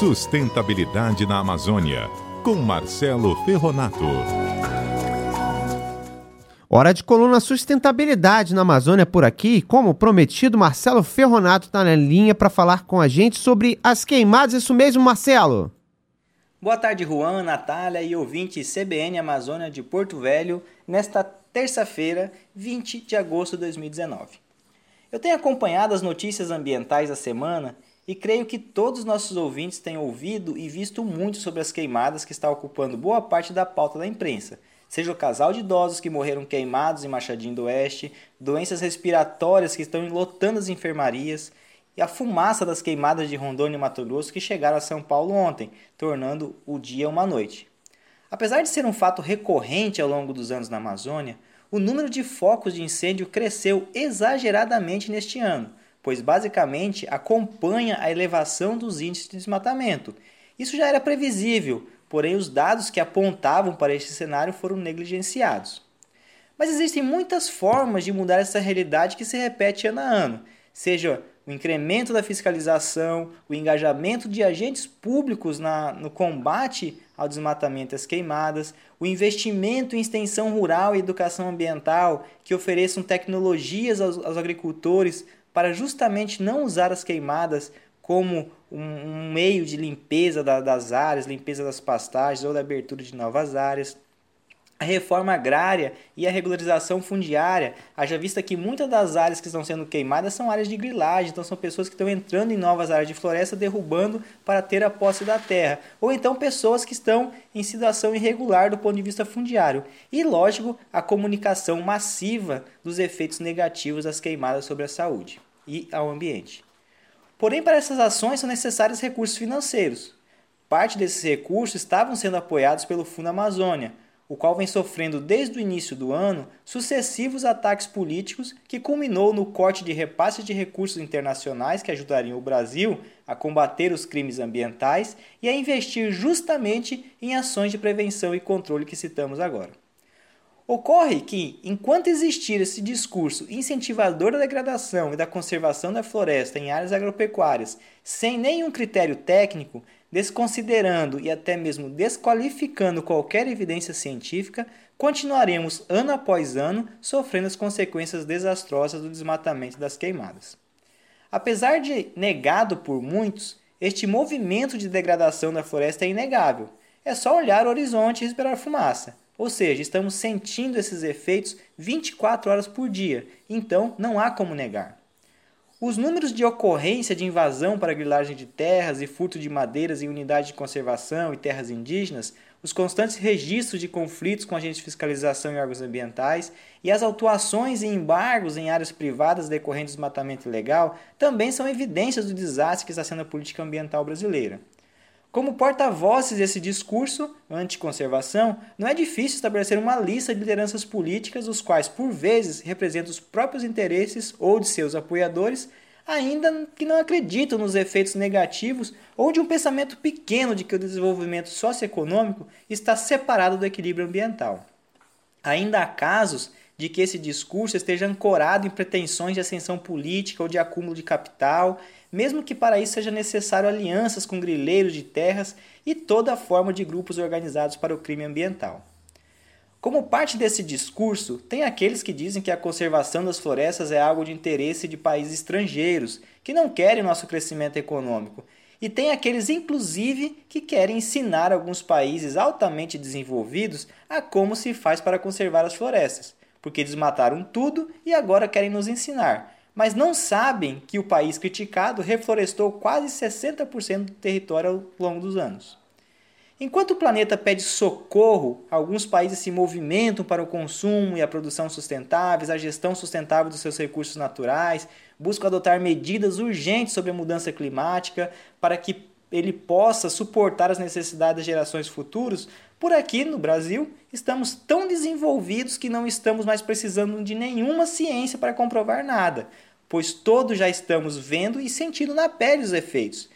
Sustentabilidade na Amazônia, com Marcelo Ferronato. Hora de coluna Sustentabilidade na Amazônia por aqui. Como prometido, Marcelo Ferronato está na linha para falar com a gente sobre as queimadas. Isso mesmo, Marcelo? Boa tarde, Juan, Natália e ouvinte CBN Amazônia de Porto Velho, nesta terça-feira, 20 de agosto de 2019. Eu tenho acompanhado as notícias ambientais da semana e creio que todos os nossos ouvintes têm ouvido e visto muito sobre as queimadas que está ocupando boa parte da pauta da imprensa seja o casal de idosos que morreram queimados em Machadinho do Oeste, doenças respiratórias que estão enlotando as enfermarias e a fumaça das queimadas de Rondônia e Mato Grosso que chegaram a São Paulo ontem, tornando o dia uma noite. Apesar de ser um fato recorrente ao longo dos anos na Amazônia, o número de focos de incêndio cresceu exageradamente neste ano, pois basicamente acompanha a elevação dos índices de desmatamento. Isso já era previsível, porém os dados que apontavam para este cenário foram negligenciados. Mas existem muitas formas de mudar essa realidade que se repete ano a ano, seja o incremento da fiscalização, o engajamento de agentes públicos na, no combate ao desmatamento e às queimadas, o investimento em extensão rural e educação ambiental que ofereçam tecnologias aos, aos agricultores para justamente não usar as queimadas como um, meio de limpeza da, das áreas, limpeza das pastagens ou da abertura de novas áreas. A reforma agrária e a regularização fundiária, haja vista que muitas das áreas que estão sendo queimadas são áreas de grilagem, então são pessoas que estão entrando em novas áreas de floresta, derrubando para ter a posse da terra, ou então pessoas que estão em situação irregular do ponto de vista fundiário. E, lógico, a comunicação massiva dos efeitos negativos das queimadas sobre a saúde e ao ambiente. Porém, para essas ações são necessários recursos financeiros. Parte desses recursos estavam sendo apoiados pelo Fundo Amazônia, o qual vem sofrendo desde o início do ano sucessivos ataques políticos que culminou no corte de repasses de recursos internacionais que ajudariam o Brasil a combater os crimes ambientais e a investir justamente em ações de prevenção e controle que citamos agora. Ocorre que, enquanto existir esse discurso incentivador da degradação e da conservação da floresta em áreas agropecuárias, sem nenhum critério técnico, desconsiderando e até mesmo desqualificando qualquer evidência científica, continuaremos ano após ano sofrendo as consequências desastrosas do desmatamento das queimadas. Apesar de negado por muitos, este movimento de degradação da floresta é inegável. É só olhar o horizonte e respirar fumaça. Ou seja, estamos sentindo esses efeitos 24 horas por dia, então não há como negar. Os números de ocorrência de invasão para grilagem de terras e furto de madeiras em unidades de conservação e terras indígenas, os constantes registros de conflitos com agentes de fiscalização e órgãos ambientais e as autuações e embargos em áreas privadas decorrentes do desmatamento ilegal também são evidências do desastre que está sendo a política ambiental brasileira. Como porta-vozes desse discurso anticonservação, não é difícil estabelecer uma lista de lideranças políticas, os quais, por vezes, representam os próprios interesses ou de seus apoiadores, ainda que não acreditam nos efeitos negativos ou de um pensamento pequeno de que o desenvolvimento socioeconômico está separado do equilíbrio ambiental. Ainda há casos de que esse discurso esteja ancorado em pretensões de ascensão política ou de acúmulo de capital mesmo que para isso seja necessário alianças com grileiros de terras e toda forma de grupos organizados para o crime ambiental. Como parte desse discurso, tem aqueles que dizem que a conservação das florestas é algo de interesse de países estrangeiros, que não querem nosso crescimento econômico. E tem aqueles, inclusive, que querem ensinar alguns países altamente desenvolvidos a como se faz para conservar as florestas, porque desmataram tudo e agora querem nos ensinar mas não sabem que o país criticado reflorestou quase 60% do território ao longo dos anos. Enquanto o planeta pede socorro, alguns países se movimentam para o consumo e a produção sustentáveis, a gestão sustentável dos seus recursos naturais, buscam adotar medidas urgentes sobre a mudança climática para que ele possa suportar as necessidades das gerações futuras. Por aqui no Brasil, estamos tão desenvolvidos que não estamos mais precisando de nenhuma ciência para comprovar nada pois todos já estamos vendo e sentindo na pele os efeitos.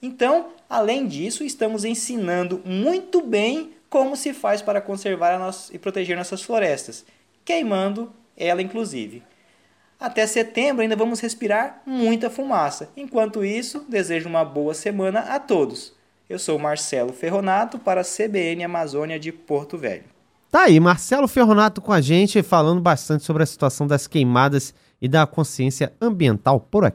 Então, além disso, estamos ensinando muito bem como se faz para conservar nossa, e proteger nossas florestas, queimando ela inclusive. Até setembro ainda vamos respirar muita fumaça. Enquanto isso, desejo uma boa semana a todos. Eu sou Marcelo Ferronato para a CBN Amazônia de Porto Velho. Tá aí, Marcelo Ferronato com a gente falando bastante sobre a situação das queimadas e da consciência ambiental por aqui.